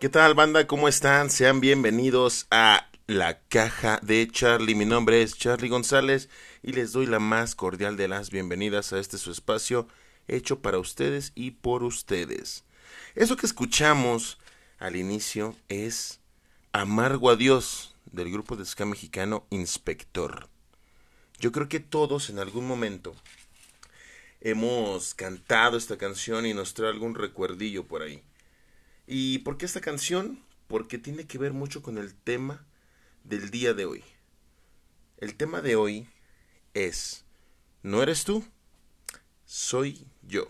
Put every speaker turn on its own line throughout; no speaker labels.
¿Qué tal banda? ¿Cómo están? Sean bienvenidos a La Caja de Charlie. Mi nombre es Charlie González y les doy la más cordial de las bienvenidas a este su espacio hecho para ustedes y por ustedes. Eso que escuchamos al inicio es Amargo a Dios del grupo de ska mexicano Inspector. Yo creo que todos en algún momento hemos cantado esta canción y nos trae algún recuerdillo por ahí. ¿Y por qué esta canción? Porque tiene que ver mucho con el tema del día de hoy. El tema de hoy es, ¿no eres tú? Soy yo.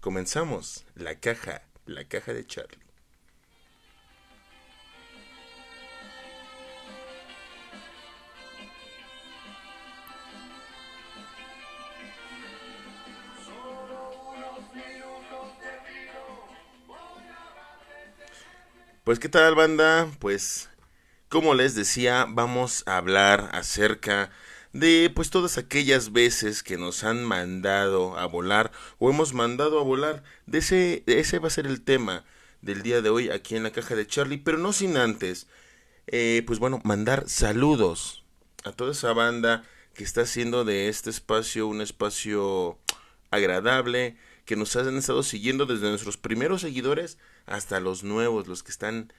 Comenzamos la caja, la caja de Charlie. Pues qué tal banda, pues como les decía, vamos a hablar acerca de pues todas aquellas veces que nos han mandado a volar o hemos mandado a volar. De ese, ese va a ser el tema del día de hoy aquí en la caja de Charlie, pero no sin antes, eh, pues bueno, mandar saludos a toda esa banda que está haciendo de este espacio un espacio agradable, que nos han estado siguiendo desde nuestros primeros seguidores hasta los nuevos, los que están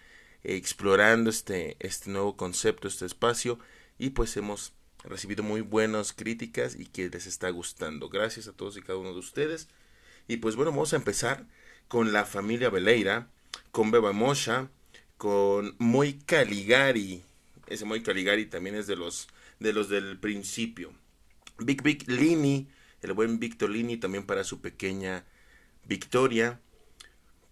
explorando este, este nuevo concepto, este espacio, y pues hemos recibido muy buenas críticas y que les está gustando. Gracias a todos y cada uno de ustedes. Y pues bueno, vamos a empezar con la familia Veleira, con Beba Mosha, con Moy Caligari. Ese Moy Caligari también es de los, de los del principio. Big Big Lini, el buen Victor Lini también para su pequeña Victoria.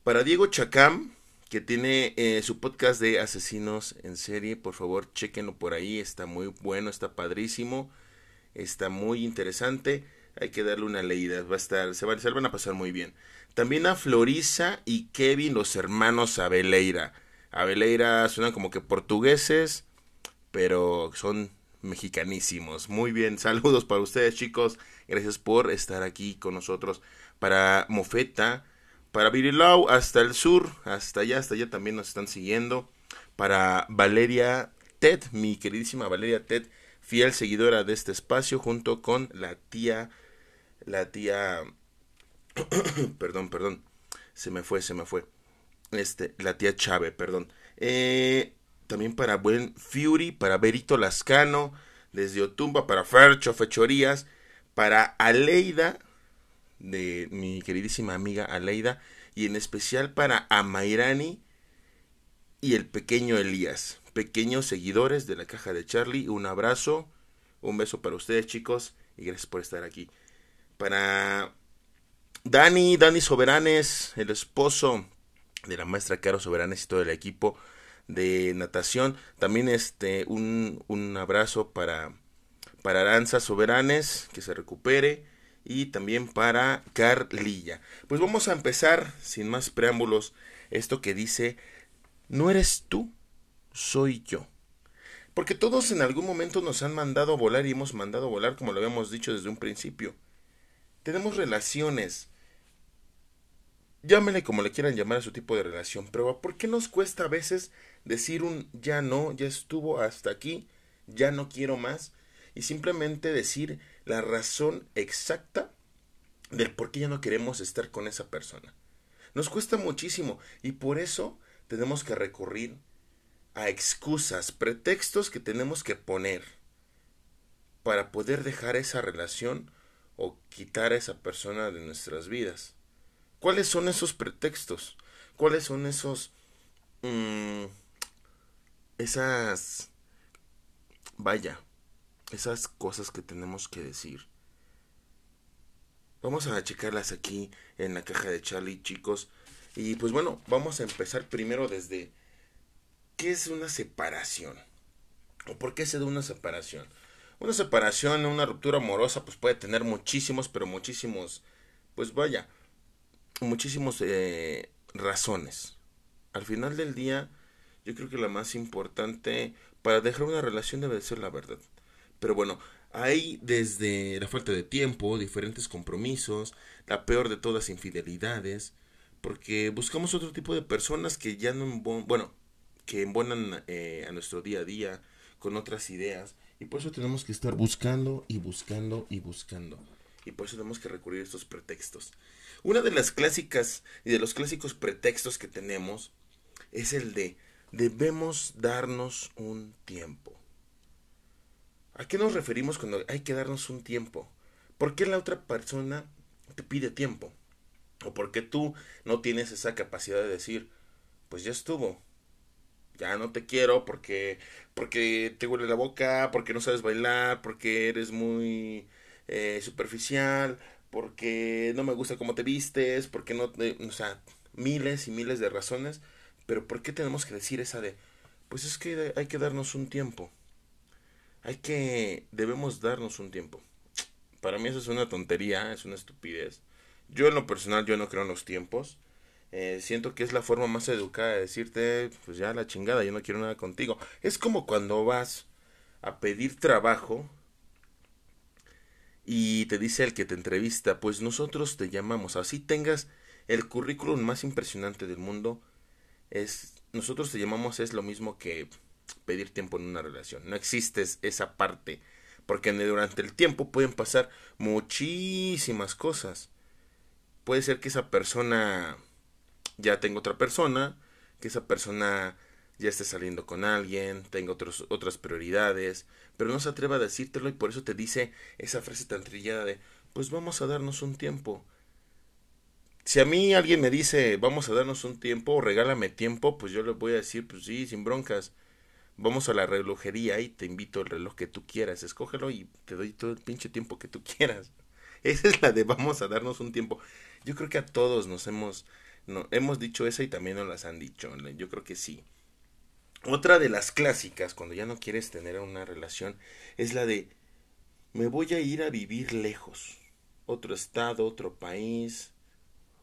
Para Diego Chacam, que tiene eh, su podcast de asesinos en serie, por favor, chequenlo por ahí, está muy bueno, está padrísimo, está muy interesante, hay que darle una leída, va a estar, se, se van a pasar muy bien. También a Florisa y Kevin, los hermanos Abeleira. Abeleira suenan como que portugueses, pero son mexicanísimos. Muy bien, saludos para ustedes chicos, gracias por estar aquí con nosotros. Para Mofeta, para Virilau hasta el sur, hasta allá, hasta allá también nos están siguiendo. Para Valeria Ted, mi queridísima Valeria Ted, fiel seguidora de este espacio, junto con la tía, la tía, perdón, perdón, se me fue, se me fue, este, la tía Chave, perdón. Eh, también para Buen Fury, para Berito Lascano, desde Otumba, para Fercho Fechorías, para Aleida, de mi queridísima amiga Aleida y en especial para Amairani y el pequeño Elías, pequeños seguidores de la caja de Charlie, un abrazo, un beso para ustedes chicos y gracias por estar aquí. Para Dani, Dani Soberanes, el esposo de la maestra Caro Soberanes y todo el equipo de natación, también este un, un abrazo para para Aranza Soberanes, que se recupere y también para Carlilla. Pues vamos a empezar, sin más preámbulos, esto que dice, no eres tú, soy yo. Porque todos en algún momento nos han mandado volar y hemos mandado volar, como lo habíamos dicho desde un principio. Tenemos relaciones. Llámele como le quieran llamar a su tipo de relación, pero ¿por qué nos cuesta a veces decir un ya no, ya estuvo hasta aquí, ya no quiero más? Y simplemente decir la razón exacta del por qué ya no queremos estar con esa persona. Nos cuesta muchísimo y por eso tenemos que recurrir a excusas, pretextos que tenemos que poner para poder dejar esa relación o quitar a esa persona de nuestras vidas. ¿Cuáles son esos pretextos? ¿Cuáles son esos... Mmm, esas... Vaya, esas cosas que tenemos que decir. Vamos a checarlas aquí en la caja de Charlie, chicos. Y pues bueno, vamos a empezar primero desde ¿qué es una separación? ¿O por qué se da una separación? Una separación, una ruptura amorosa, pues puede tener muchísimos, pero muchísimos, pues vaya, muchísimos eh, razones. Al final del día, yo creo que la más importante para dejar una relación debe ser la verdad. Pero bueno, hay desde la falta de tiempo, diferentes compromisos, la peor de todas infidelidades, porque buscamos otro tipo de personas que ya no, bueno, que embonan eh, a nuestro día a día con otras ideas y por eso tenemos que estar buscando y buscando y buscando. Y por eso tenemos que recurrir a estos pretextos. Una de las clásicas y de los clásicos pretextos que tenemos es el de debemos darnos un tiempo. ¿A qué nos referimos cuando hay que darnos un tiempo? ¿Por qué la otra persona te pide tiempo? ¿O por qué tú no tienes esa capacidad de decir, pues ya estuvo, ya no te quiero porque porque te huele la boca, porque no sabes bailar, porque eres muy eh, superficial, porque no me gusta cómo te vistes, porque no, o sea, miles y miles de razones, pero ¿por qué tenemos que decir esa de, pues es que hay que darnos un tiempo, hay que, debemos darnos un tiempo. Para mí eso es una tontería, es una estupidez. Yo en lo personal, yo no creo en los tiempos. Eh, siento que es la forma más educada de decirte, pues ya la chingada, yo no quiero nada contigo. Es como cuando vas a pedir trabajo y te dice el que te entrevista, pues nosotros te llamamos, así tengas el currículum más impresionante del mundo, es nosotros te llamamos es lo mismo que pedir tiempo en una relación. No existe esa parte, porque durante el tiempo pueden pasar muchísimas cosas. Puede ser que esa persona ya tenga otra persona, que esa persona ya esté saliendo con alguien, tenga otros, otras prioridades, pero no se atreva a decírtelo y por eso te dice esa frase tan trillada de, pues vamos a darnos un tiempo. Si a mí alguien me dice, vamos a darnos un tiempo, regálame tiempo, pues yo le voy a decir, pues sí, sin broncas. Vamos a la relojería y te invito el reloj que tú quieras, escógelo y te doy todo el pinche tiempo que tú quieras. Esa es la de vamos a darnos un tiempo. Yo creo que a todos nos hemos, no, hemos dicho esa y también nos las han dicho. Yo creo que sí. Otra de las clásicas, cuando ya no quieres tener una relación, es la de me voy a ir a vivir lejos. Otro estado, otro país,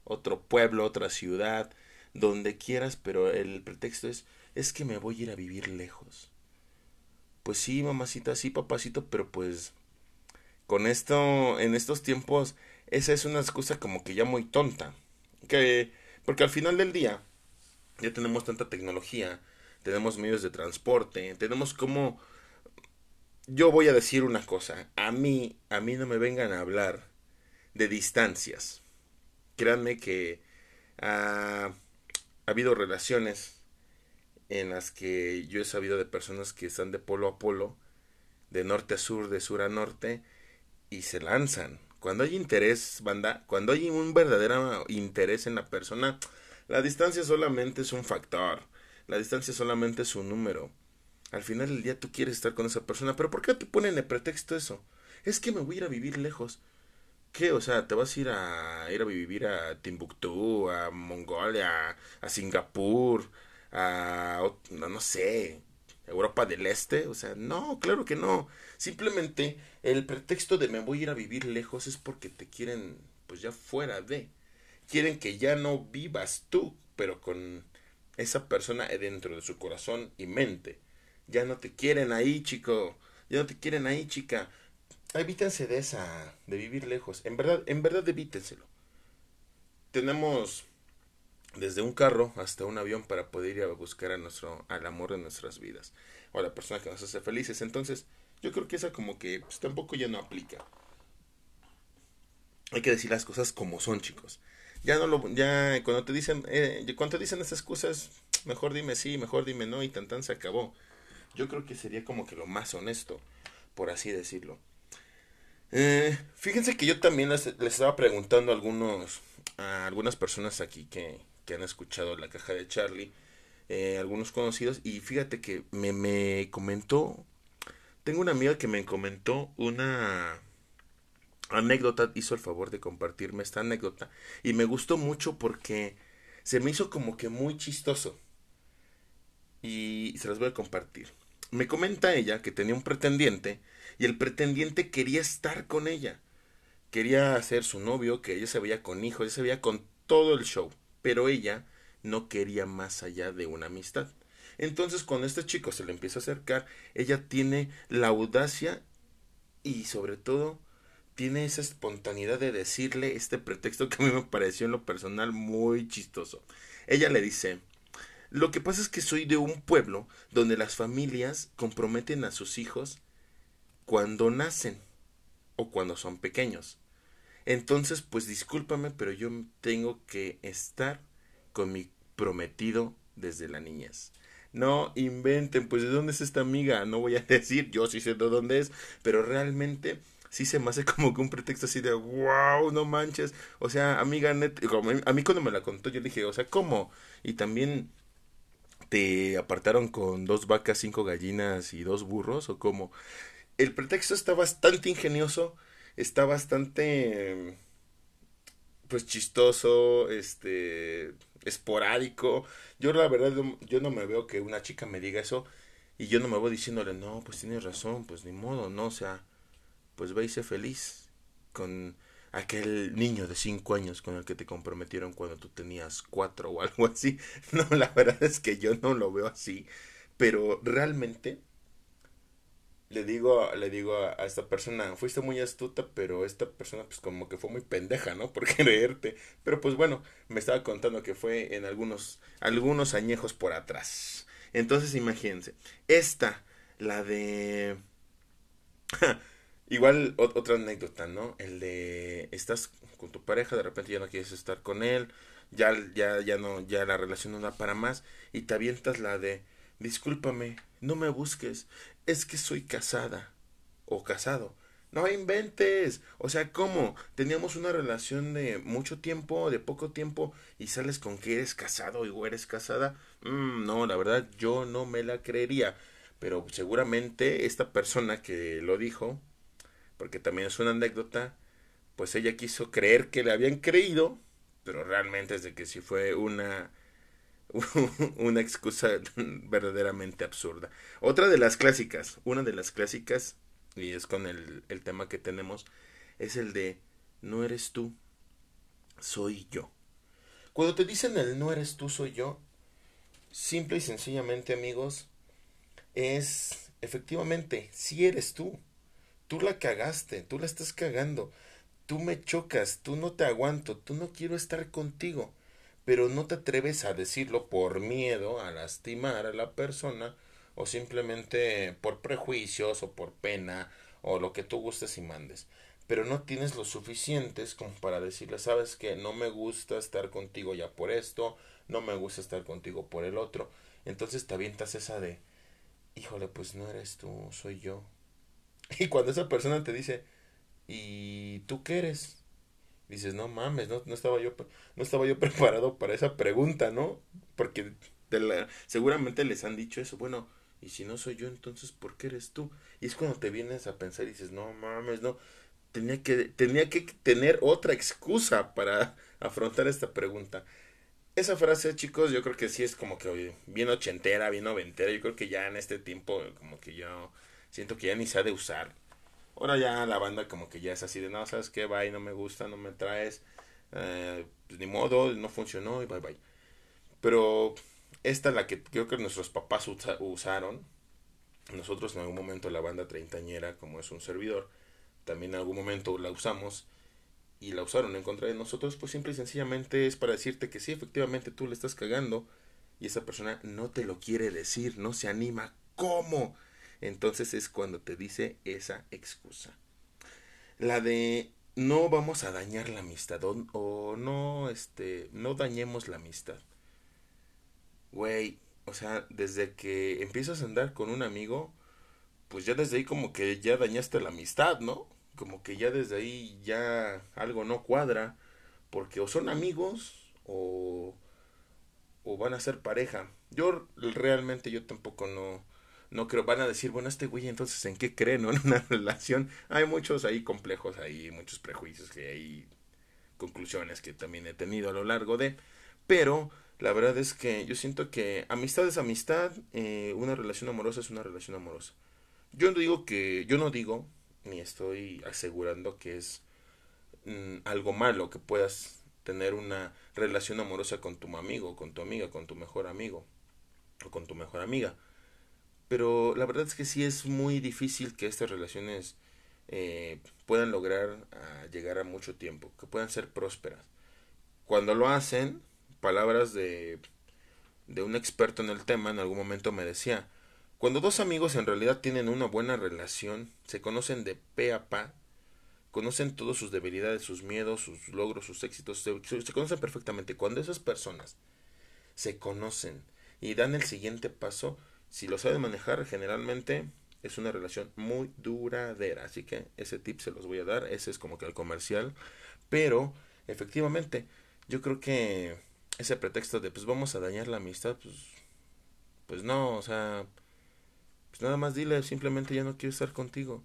otro pueblo, otra ciudad, donde quieras, pero el pretexto es es que me voy a ir a vivir lejos. Pues sí, mamacita, sí, papacito, pero pues con esto, en estos tiempos, esa es una excusa como que ya muy tonta. Que, porque al final del día, ya tenemos tanta tecnología, tenemos medios de transporte, tenemos como yo voy a decir una cosa, a mí, a mí no me vengan a hablar de distancias. Créanme que ha, ha habido relaciones en las que yo he sabido de personas que están de polo a polo, de norte a sur, de sur a norte, y se lanzan. Cuando hay interés, banda, cuando hay un verdadero interés en la persona, la distancia solamente es un factor. La distancia solamente es un número. Al final del día tú quieres estar con esa persona, pero ¿por qué te ponen de pretexto eso? Es que me voy a ir a vivir lejos. ¿Qué? O sea, ¿te vas a ir a ir a vivir a Timbuktu, a Mongolia, a Singapur, a no sé, Europa del Este? O sea, no, claro que no. Simplemente el pretexto de me voy a ir a vivir lejos es porque te quieren pues ya fuera de. Quieren que ya no vivas tú, pero con esa persona dentro de su corazón y mente. Ya no te quieren ahí, chico. Ya no te quieren ahí, chica. Evítense de esa, de vivir lejos. En verdad, en verdad evítenselo. Tenemos desde un carro hasta un avión para poder ir a buscar a nuestro, al amor de nuestras vidas. O a la persona que nos hace felices. Entonces, yo creo que esa como que pues, tampoco ya no aplica. Hay que decir las cosas como son, chicos ya no lo, ya cuando te dicen, eh, cuando te dicen esas cosas, mejor dime sí, mejor dime no y tan tan se acabó. Yo creo que sería como que lo más honesto, por así decirlo. Eh, fíjense que yo también les, estaba preguntando a algunos, a algunas personas aquí que, que han escuchado la caja de Charlie, eh, algunos conocidos, y fíjate que me, me comentó, tengo una amiga que me comentó una anécdota hizo el favor de compartirme esta anécdota y me gustó mucho porque se me hizo como que muy chistoso y se las voy a compartir. Me comenta ella que tenía un pretendiente y el pretendiente quería estar con ella. Quería ser su novio, que ella se veía con hijos, ella se veía con todo el show, pero ella no quería más allá de una amistad. Entonces cuando este chico se le empieza a acercar, ella tiene la audacia y sobre todo tiene esa espontaneidad de decirle este pretexto que a mí me pareció en lo personal muy chistoso. Ella le dice, lo que pasa es que soy de un pueblo donde las familias comprometen a sus hijos cuando nacen o cuando son pequeños. Entonces, pues discúlpame, pero yo tengo que estar con mi prometido desde la niñez. No inventen, pues de dónde es esta amiga, no voy a decir, yo sí sé de dónde es, pero realmente sí se me hace como que un pretexto así de wow, no manches. O sea, amiga, net, a mí cuando me la contó yo dije, o sea, ¿cómo? Y también te apartaron con dos vacas, cinco gallinas y dos burros o cómo. El pretexto está bastante ingenioso, está bastante pues chistoso, este esporádico. Yo la verdad yo no me veo que una chica me diga eso y yo no me voy diciéndole, "No, pues tienes razón, pues ni modo, no, o sea, pues ve y sé feliz con aquel niño de cinco años con el que te comprometieron cuando tú tenías cuatro o algo así. No, la verdad es que yo no lo veo así, pero realmente le digo, le digo a, esta persona, fuiste muy astuta, pero esta persona pues como que fue muy pendeja, ¿no? Por creerte. Pero pues bueno, me estaba contando que fue en algunos, algunos añejos por atrás. Entonces imagínense, esta, la de... Igual otra anécdota, ¿no? El de estás con tu pareja, de repente ya no quieres estar con él, ya, ya, ya no, ya la relación no da para más, y te avientas la de discúlpame, no me busques, es que soy casada o casado. No inventes. O sea, ¿cómo? Teníamos una relación de mucho tiempo, de poco tiempo, y sales con que eres casado o eres casada. Mm, no, la verdad, yo no me la creería. Pero seguramente esta persona que lo dijo, porque también es una anécdota, pues ella quiso creer que le habían creído, pero realmente es de que si fue una una excusa verdaderamente absurda. Otra de las clásicas, una de las clásicas, y es con el, el tema que tenemos, es el de no eres tú, soy yo. Cuando te dicen el no eres tú, soy yo, simple y sencillamente amigos, es efectivamente, si eres tú. Tú la cagaste, tú la estás cagando, tú me chocas, tú no te aguanto, tú no quiero estar contigo pero no te atreves a decirlo por miedo a lastimar a la persona o simplemente por prejuicios o por pena o lo que tú gustes y mandes. Pero no tienes lo suficientes como para decirle, sabes que no me gusta estar contigo ya por esto, no me gusta estar contigo por el otro. Entonces te avientas esa de, híjole, pues no eres tú, soy yo. Y cuando esa persona te dice, ¿y tú qué eres? Dices, no mames, no, no, estaba yo, no estaba yo preparado para esa pregunta, ¿no? Porque seguramente les han dicho eso, bueno, y si no soy yo, entonces, ¿por qué eres tú? Y es cuando te vienes a pensar y dices, no mames, no, tenía que, tenía que tener otra excusa para afrontar esta pregunta. Esa frase, chicos, yo creo que sí es como que bien ochentera, bien noventera. Yo creo que ya en este tiempo, como que yo siento que ya ni se ha de usar. Ahora ya la banda como que ya es así de, no, ¿sabes qué? Bye, no me gusta, no me traes. Eh, pues ni modo, no funcionó y bye bye. Pero esta es la que creo que nuestros papás usaron. Nosotros en algún momento la banda treintañera, como es un servidor, también en algún momento la usamos y la usaron en contra de nosotros, pues simple y sencillamente es para decirte que sí, efectivamente tú le estás cagando y esa persona no te lo quiere decir, no se anima. ¿Cómo? Entonces es cuando te dice esa excusa. La de no vamos a dañar la amistad o, no, este, no dañemos la amistad. Güey, o sea, desde que empiezas a andar con un amigo, pues ya desde ahí como que ya dañaste la amistad, ¿no? Como que ya desde ahí ya algo no cuadra, porque o son amigos o, o van a ser pareja. Yo realmente yo tampoco no, no creo, van a decir, bueno, este güey entonces en qué cree, ¿no? En una relación. Hay muchos ahí complejos, hay muchos prejuicios, que hay conclusiones que también he tenido a lo largo de, pero la verdad es que yo siento que amistad es amistad, eh, una relación amorosa es una relación amorosa. Yo no digo que, yo no digo, ni estoy asegurando que es mm, algo malo que puedas tener una relación amorosa con tu amigo, con tu amiga, con tu mejor amigo o con tu mejor amiga pero la verdad es que sí es muy difícil que estas relaciones eh, puedan lograr ah, llegar a mucho tiempo, que puedan ser prósperas. Cuando lo hacen, palabras de, de un experto en el tema en algún momento me decía, cuando dos amigos en realidad tienen una buena relación, se conocen de pe a pa, conocen todas sus debilidades, sus miedos, sus logros, sus éxitos, se, conocen perfectamente. Cuando esas personas se conocen y dan el siguiente paso, si lo saben manejar, generalmente es una relación muy duradera. Así que ese tip se los voy a dar, ese es como que el comercial. Pero, efectivamente, yo creo que ese pretexto de pues vamos a dañar la amistad, pues, pues no, o sea, pues nada más dile simplemente ya no quiero estar contigo.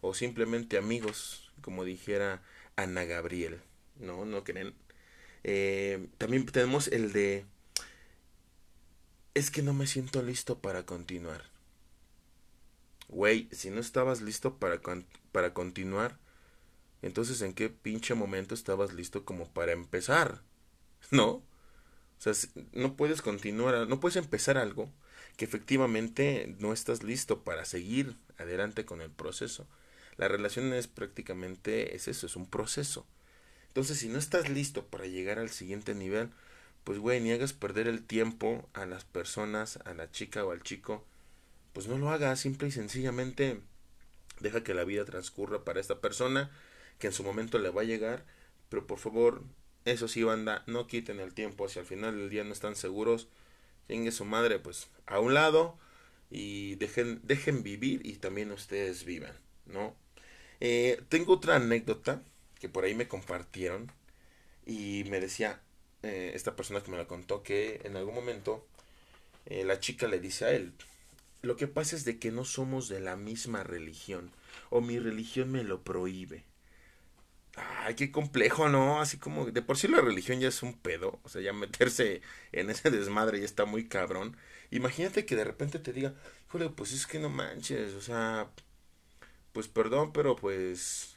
O simplemente amigos, como dijera Ana Gabriel. No, no creen. Eh, también tenemos el de es que no me siento listo para continuar. Güey, si no estabas listo para, para continuar, entonces en qué pinche momento estabas listo como para empezar, ¿no? O sea, no puedes continuar, no puedes empezar algo que efectivamente no estás listo para seguir adelante con el proceso. La relación es prácticamente es eso, es un proceso. Entonces, si no estás listo para llegar al siguiente nivel, pues güey, ni hagas perder el tiempo a las personas, a la chica o al chico, pues no lo hagas, simple y sencillamente deja que la vida transcurra para esta persona, que en su momento le va a llegar, pero por favor, eso sí, banda, no quiten el tiempo, si al final del día no están seguros, tenga su madre, pues a un lado y dejen, dejen vivir y también ustedes vivan, ¿no? Eh, tengo otra anécdota que por ahí me compartieron y me decía eh, esta persona que me la contó que en algún momento eh, la chica le dice a él, lo que pasa es de que no somos de la misma religión o mi religión me lo prohíbe. Ay, qué complejo, ¿no? Así como de por sí la religión ya es un pedo, o sea, ya meterse en ese desmadre ya está muy cabrón. Imagínate que de repente te diga, híjole, pues es que no manches, o sea, pues perdón, pero pues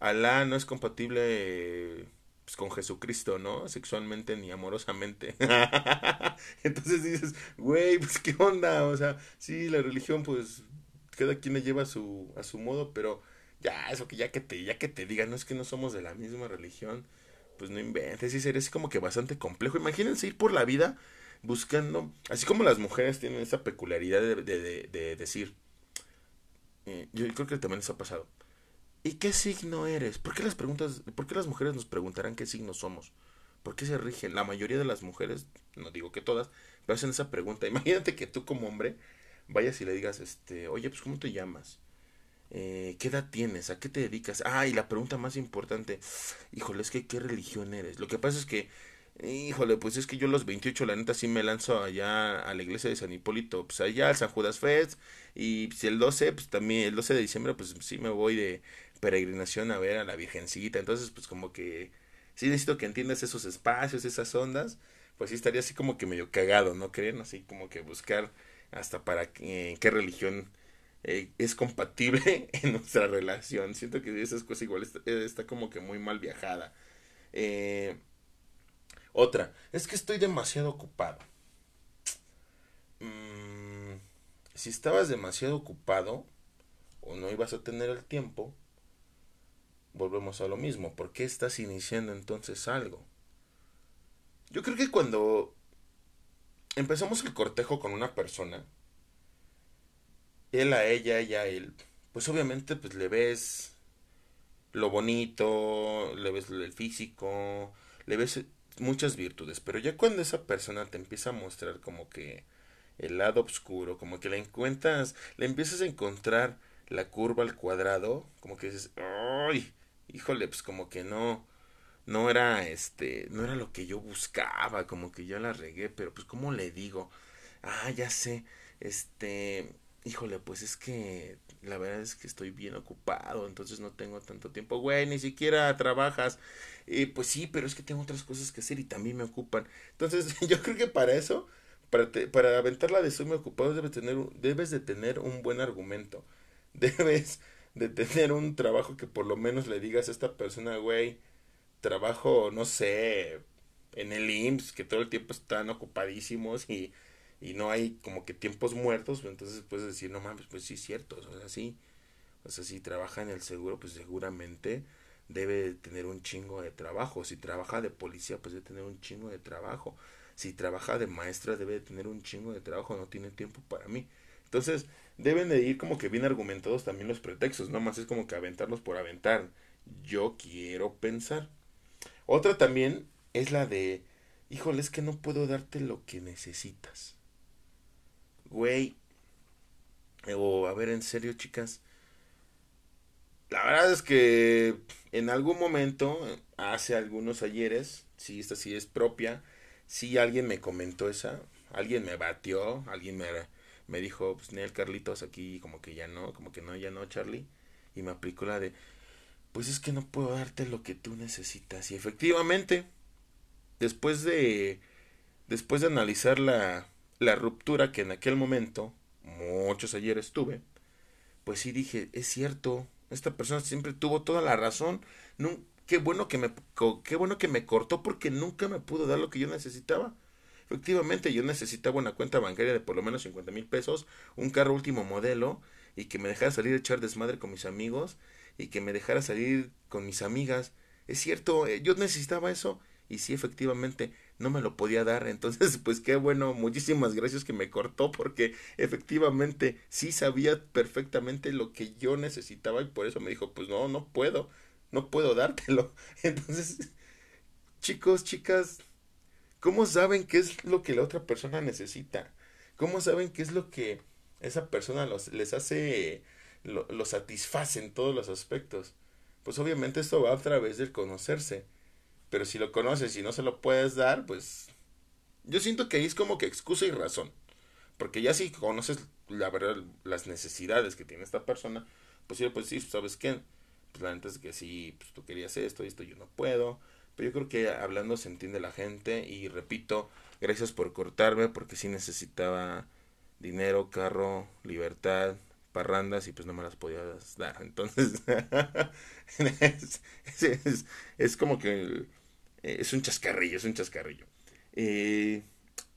Alá no es compatible pues, con Jesucristo, ¿no? Sexualmente ni amorosamente. Entonces dices, güey, pues qué onda, o sea, sí, la religión, pues cada quien le lleva a su, a su modo, pero ya, eso que ya que te, ya que te digan, no es que no somos de la misma religión, pues no inventes, y sería así como que bastante complejo. Imagínense ir por la vida buscando, así como las mujeres tienen esa peculiaridad de, de, de, decir, eh, yo creo que también les ha pasado. ¿Y qué signo eres? ¿Por qué las preguntas, por qué las mujeres nos preguntarán qué signo somos? ¿Por qué se rigen? La mayoría de las mujeres, no digo que todas, pero hacen esa pregunta. Imagínate que tú como hombre vayas y le digas, este, oye, pues ¿cómo te llamas? Eh, ¿Qué edad tienes? ¿A qué te dedicas? Ah, y la pregunta más importante, híjole, es que ¿qué religión eres? Lo que pasa es que, híjole, pues es que yo los 28, la neta, sí me lanzo allá a la iglesia de San Hipólito, pues allá al San Judas Fest, y si el 12, pues también, el 12 de diciembre, pues sí me voy de peregrinación a ver a la Virgencita, entonces pues como que sí necesito que entiendas esos espacios, esas ondas, pues sí estaría así como que medio cagado, ¿no creen? Así como que buscar hasta para qué religión eh, es compatible en nuestra relación. Siento que esas cosas igual está, como que muy mal viajada. Eh, otra, es que estoy demasiado ocupado. Mm, si estabas demasiado ocupado o no ibas a tener el tiempo, volvemos a lo mismo. ¿Por qué estás iniciando entonces algo? Yo creo que cuando empezamos el cortejo con una persona, él a ella, ella a él, pues obviamente pues le ves lo bonito, le ves el físico, le ves muchas virtudes, pero ya cuando esa persona te empieza a mostrar como que el lado oscuro, como que la encuentras, le empiezas a encontrar la curva al cuadrado, como que dices, ¡ay! Híjole, pues como que no, no era este, no era lo que yo buscaba, como que ya la regué, pero pues ¿cómo le digo? Ah, ya sé, este, híjole, pues es que la verdad es que estoy bien ocupado, entonces no tengo tanto tiempo. Güey, ni siquiera trabajas. Eh, pues sí, pero es que tengo otras cosas que hacer y también me ocupan. Entonces, yo creo que para eso, para, para aventarla de soy muy ocupado, debes, tener, debes de tener un buen argumento. Debes de tener un trabajo que por lo menos le digas a esta persona, güey, trabajo, no sé, en el IMSS, que todo el tiempo están ocupadísimos y y no hay como que tiempos muertos, entonces puedes decir, no mames, pues sí es cierto, o sea, sí. O sea, si trabaja en el seguro, pues seguramente debe tener un chingo de trabajo. Si trabaja de policía, pues debe tener un chingo de trabajo. Si trabaja de maestra, debe tener un chingo de trabajo. No tiene tiempo para mí. Entonces, deben de ir como que bien argumentados también los pretextos. No más es como que aventarlos por aventar. Yo quiero pensar. Otra también es la de, híjole, es que no puedo darte lo que necesitas. Güey. O, a ver, en serio, chicas la verdad es que en algún momento, hace algunos ayeres, sí, esta sí es propia, sí alguien me comentó esa, alguien me batió, alguien me, me dijo, pues Nel Carlitos aquí como que ya no, como que no, ya no, Charlie, y me aplicó la de, pues es que no puedo darte lo que tú necesitas, y efectivamente, después de, después de analizar la, la ruptura que en aquel momento, muchos ayeres tuve, pues sí dije, es cierto, esta persona siempre tuvo toda la razón. qué bueno que me qué bueno que me cortó porque nunca me pudo dar lo que yo necesitaba. Efectivamente, yo necesitaba una cuenta bancaria de por lo menos 50 mil pesos, un carro último modelo y que me dejara salir a echar desmadre con mis amigos y que me dejara salir con mis amigas. Es cierto, eh, yo necesitaba eso y sí, efectivamente, no me lo podía dar. Entonces, pues qué bueno, muchísimas gracias que me cortó porque efectivamente sí sabía perfectamente lo que yo necesitaba y por eso me dijo, pues no, no puedo, no puedo dártelo. Entonces, chicos, chicas, ¿cómo saben qué es lo que la otra persona necesita? ¿Cómo saben qué es lo que esa persona los, les hace, lo, lo satisface en todos los aspectos? Pues obviamente esto va a través del conocerse pero si lo conoces y no se lo puedes dar, pues yo siento que ahí es como que excusa y razón. Porque ya si conoces la verdad, las necesidades que tiene esta persona, pues sí, pues sí, ¿sabes qué? Pues la que sí, pues tú querías esto y esto yo no puedo. Pero yo creo que hablando se entiende la gente y repito, gracias por cortarme porque sí necesitaba dinero, carro, libertad, parrandas y pues no me las podías dar. Entonces, es, es, como que eh, es un chascarrillo, es un chascarrillo. Eh,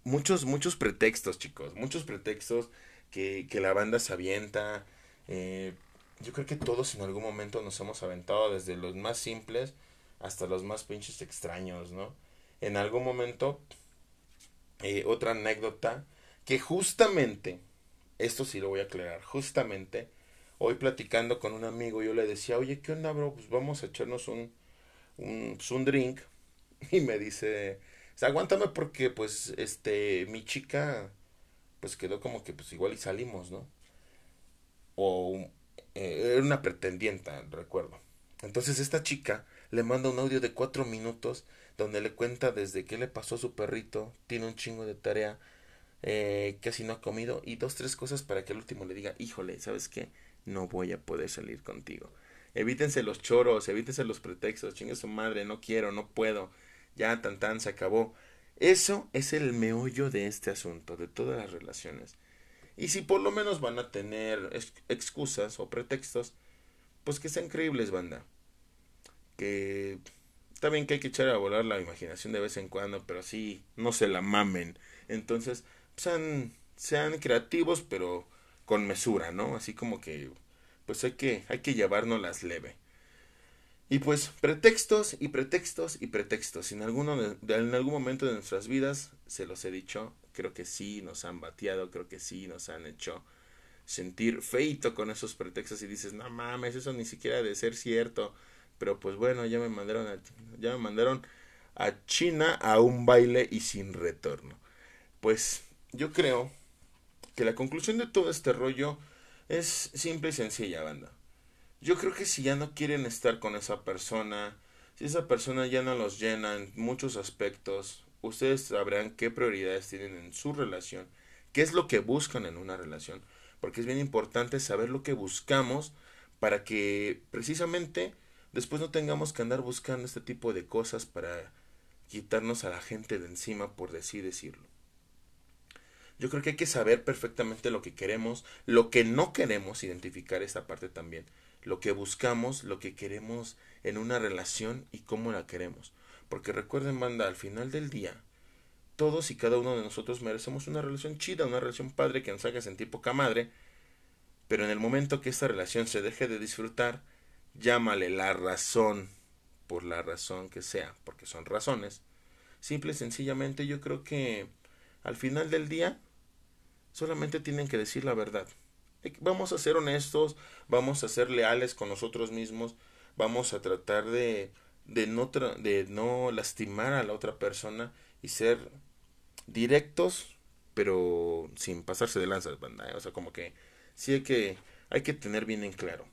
muchos, muchos pretextos, chicos. Muchos pretextos que, que la banda se avienta. Eh, yo creo que todos en algún momento nos hemos aventado desde los más simples hasta los más pinches extraños, ¿no? En algún momento, otra anécdota que justamente, esto sí lo voy a aclarar, justamente, hoy platicando con un amigo, yo le decía, oye, ¿qué onda, bro? Pues vamos a echarnos un, un, pues un drink y me dice, aguántame porque pues este mi chica pues quedó como que pues igual y salimos, ¿no? O eh, era una pretendienta, recuerdo. Entonces esta chica le manda un audio de cuatro minutos donde le cuenta desde qué le pasó a su perrito, tiene un chingo de tarea, eh, casi no ha comido y dos, tres cosas para que al último le diga, híjole, ¿sabes qué? No voy a poder salir contigo. Evítense los choros, evítense los pretextos, chingue su madre, no quiero, no puedo ya tan tan se acabó. Eso es el meollo de este asunto, de todas las relaciones. Y si por lo menos van a tener excusas o pretextos, pues que sean creíbles, banda. Que también que hay que echar a volar la imaginación de vez en cuando, pero sí, no se la mamen. Entonces, sean, sean creativos, pero con mesura, ¿no? Así como que, pues hay que, hay que llevárnoslas leve. Y pues pretextos y pretextos y pretextos. En, alguno en algún momento de nuestras vidas, se los he dicho, creo que sí nos han bateado, creo que sí nos han hecho sentir feito con esos pretextos y dices, no mames, eso ni siquiera de ser cierto. Pero pues bueno, ya me mandaron a, ya me mandaron a China a un baile y sin retorno. Pues yo creo que la conclusión de todo este rollo es simple y sencilla, banda yo creo que si ya no quieren estar con esa persona, si esa persona ya no los llena en muchos aspectos, ustedes sabrán qué prioridades tienen en su relación, qué es lo que buscan en una relación, porque es bien importante saber lo que buscamos para que precisamente después no tengamos que andar buscando este tipo de cosas para quitarnos a la gente de encima, por así decirlo. Yo creo que hay que saber perfectamente lo que queremos, lo que no queremos, identificar esta parte también lo que buscamos, lo que queremos en una relación y cómo la queremos. Porque recuerden, banda, al final del día, todos y cada uno de nosotros merecemos una relación chida, una relación padre que nos haga sentir poca madre, Pero en el momento que esta relación se deje de disfrutar, llámale la razón, por la razón que sea, porque son razones. Simple y sencillamente yo creo que al final del día solamente tienen que decir la verdad. Vamos a ser honestos, vamos a ser leales con nosotros mismos, vamos a tratar de, de, no, de no lastimar a la otra persona y ser directos, pero sin pasarse de lanzas, banda. ¿eh? O sea, como que sí hay que, hay que tener bien en claro.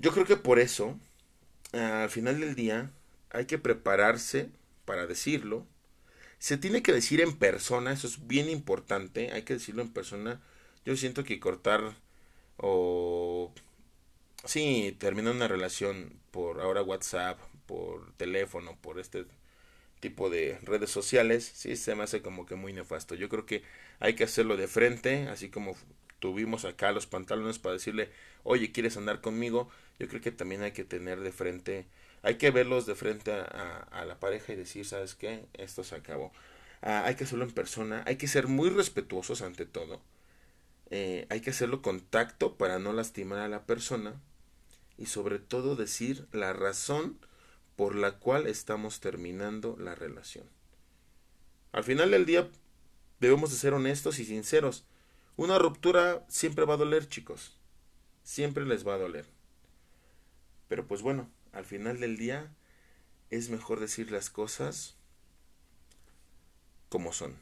Yo creo que por eso, al final del día, hay que prepararse para decirlo. Se tiene que decir en persona, eso es bien importante, hay que decirlo en persona. Yo siento que cortar o... Sí, terminar una relación por ahora WhatsApp, por teléfono, por este tipo de redes sociales, sí se me hace como que muy nefasto. Yo creo que hay que hacerlo de frente, así como tuvimos acá los pantalones para decirle, oye, ¿quieres andar conmigo? Yo creo que también hay que tener de frente, hay que verlos de frente a, la pareja y decir, ¿sabes qué? Esto se acabó. Ah, hay que hacerlo en persona, hay que ser muy respetuosos ante todo. Eh, hay que hacerlo con tacto para no lastimar a la persona y sobre todo decir la razón por la cual estamos terminando la relación. Al final del día debemos de ser honestos y sinceros. Una ruptura siempre va a doler, chicos. Siempre les va a doler. Pero pues bueno, al final del día es mejor decir las cosas como son.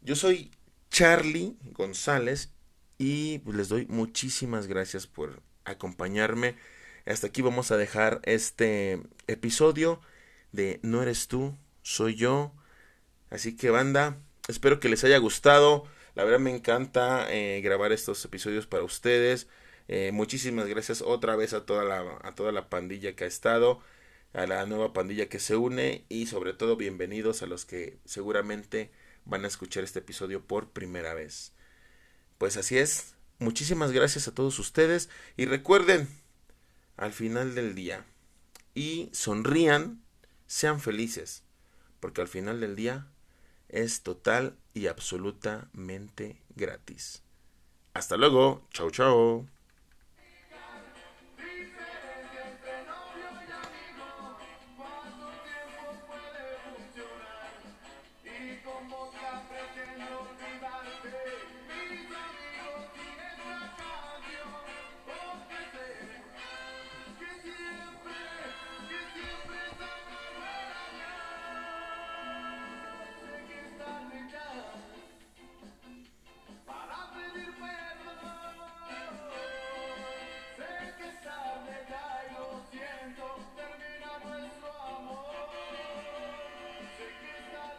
Yo soy Charlie González y pues, les doy muchísimas gracias por acompañarme hasta aquí vamos a dejar este episodio de No eres tú, soy yo. Así que banda, espero que les haya gustado. La verdad me encanta eh, grabar estos episodios para ustedes. Eh, muchísimas gracias otra vez a toda, la, a toda la pandilla que ha estado, a la nueva pandilla que se une y sobre todo bienvenidos a los que seguramente van a escuchar este episodio por primera vez. Pues así es, muchísimas gracias a todos ustedes y recuerden, al final del día y sonrían, sean felices, porque al final del día es total y absolutamente gratis. Hasta luego, chao chao.